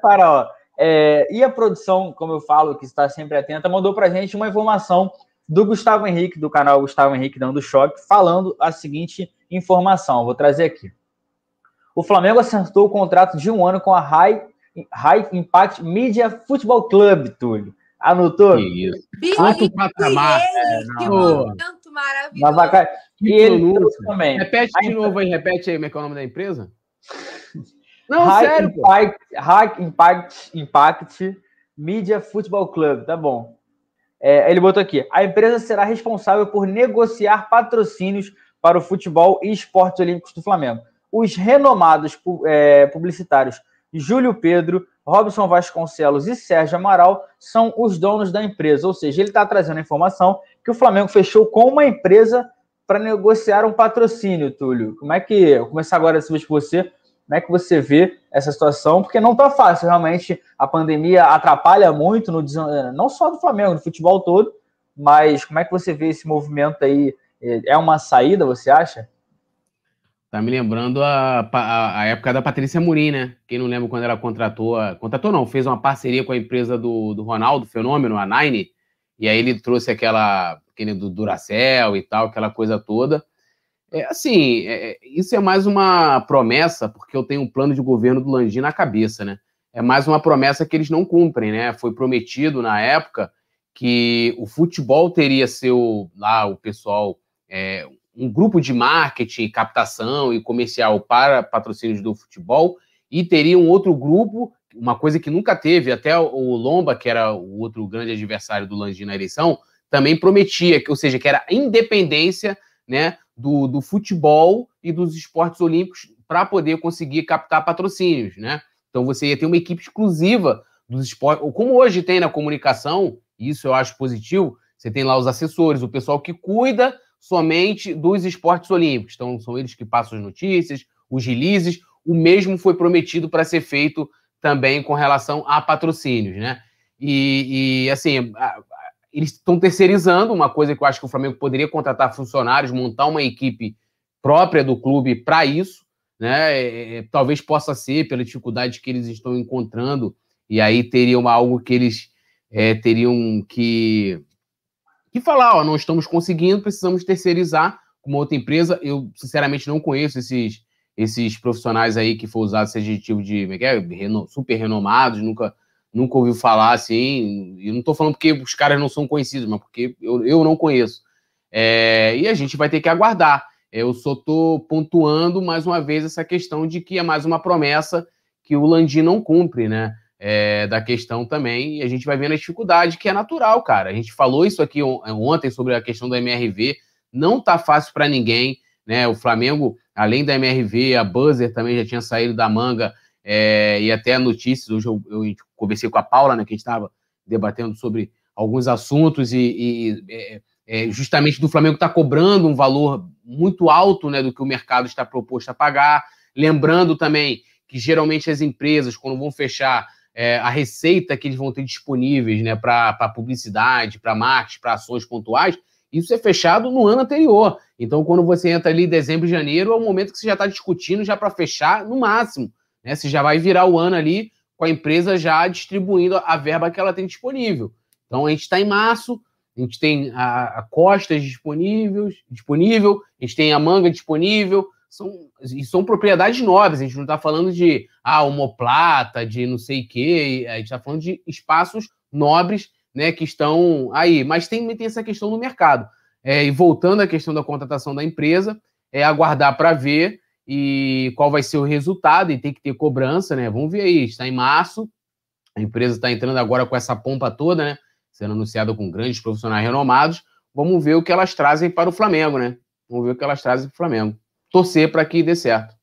Para, ó, é, e a produção, como eu falo, que está sempre atenta, mandou para gente uma informação do Gustavo Henrique, do canal Gustavo Henrique Dando Choque, falando a seguinte informação. Vou trazer aqui. O Flamengo acertou o contrato de um ano com a High, High Impact Media Football Club, Túlio. Anotou? Isso. Alto patamar. É, que momento maravilhoso. E ele também. Repete de novo aí, repete aí como é, é o nome da empresa. Não, High sério. Impact, High Impact, Impact Media Football Club, tá bom. É, ele botou aqui: a empresa será responsável por negociar patrocínios para o futebol e esportes olímpicos do Flamengo. Os renomados é, publicitários Júlio Pedro, Robson Vasconcelos e Sérgio Amaral são os donos da empresa. Ou seja, ele está trazendo a informação que o Flamengo fechou com uma empresa para negociar um patrocínio, Túlio. Como é que. Vou começar agora essa vez por você. Como é que você vê essa situação? Porque não está fácil, realmente. A pandemia atrapalha muito, no, não só do Flamengo, do futebol todo. Mas como é que você vê esse movimento aí? É uma saída, você acha? Tá me lembrando a, a, a, época da Patrícia Murim, né? Quem não lembra quando ela contratou, contratou não, fez uma parceria com a empresa do, do Ronaldo, Fenômeno, a Nine, e aí ele trouxe aquela, aquele do Duracell e tal, aquela coisa toda. É, assim, é, isso é mais uma promessa, porque eu tenho um plano de governo do Landim na cabeça, né? É mais uma promessa que eles não cumprem, né? Foi prometido na época que o futebol teria seu, lá, o pessoal, é, um grupo de marketing, captação e comercial para patrocínios do futebol e teria um outro grupo, uma coisa que nunca teve, até o Lomba, que era o outro grande adversário do Landim na eleição, também prometia, ou seja, que era independência né, do, do futebol e dos esportes olímpicos para poder conseguir captar patrocínios, né? Então você ia ter uma equipe exclusiva dos esportes, como hoje tem na comunicação, isso eu acho positivo, você tem lá os assessores, o pessoal que cuida somente dos esportes olímpicos. Então, são eles que passam as notícias, os releases. O mesmo foi prometido para ser feito também com relação a patrocínios, né? E, e assim, eles estão terceirizando uma coisa que eu acho que o Flamengo poderia contratar funcionários, montar uma equipe própria do clube para isso, né? É, é, talvez possa ser pela dificuldade que eles estão encontrando, e aí teria algo que eles é, teriam que que falar, ó, não estamos conseguindo, precisamos terceirizar com outra empresa. Eu, sinceramente, não conheço esses, esses profissionais aí que foi usado esse adjetivo de é, é super renomados, nunca, nunca ouviu falar assim. E não estou falando porque os caras não são conhecidos, mas porque eu, eu não conheço. É, e a gente vai ter que aguardar. Eu só estou pontuando mais uma vez essa questão de que é mais uma promessa que o Landim não cumpre, né? é, da questão também, e a gente vai vendo a dificuldade, que é natural, cara. A gente falou isso aqui é, ontem sobre a questão do MRV, não tá fácil para ninguém, né? O Flamengo, além da MRV, a Buzzer também já tinha saído da manga, é, e até notícias, hoje eu, eu, conversei com a Paula, né, que a gente estava debatendo sobre alguns assuntos, e, e é, é justamente do Flamengo está cobrando um valor muito alto né, do que o mercado está proposto a pagar. Lembrando também que geralmente as empresas, quando vão fechar é, a receita que eles vão ter disponíveis né, para publicidade, para marketing, para ações pontuais, isso é fechado no ano anterior. Então, quando você entra ali em dezembro e janeiro, é o momento que você já está discutindo já para fechar no máximo. Né? Você já vai virar o ano ali com a empresa já distribuindo a verba que ela tem disponível. Então, a gente está em março, a gente tem a, a Costas disponíveis, disponível, a gente tem a Manga disponível, são, e são propriedades nobres, a gente não está falando de ah, homoplata, de não sei o quê, a gente está falando de espaços nobres né, que estão aí. Mas tem, tem essa questão no mercado. É, e voltando à questão da contratação da empresa, é aguardar para ver e qual vai ser o resultado, e tem que ter cobrança, né? Vamos ver aí, está em março, a empresa está entrando agora com essa pompa toda, né? Sendo anunciada com grandes profissionais renomados. Vamos ver o que elas trazem para o Flamengo, né? Vamos ver o que elas trazem para o Flamengo torcer para que dê certo.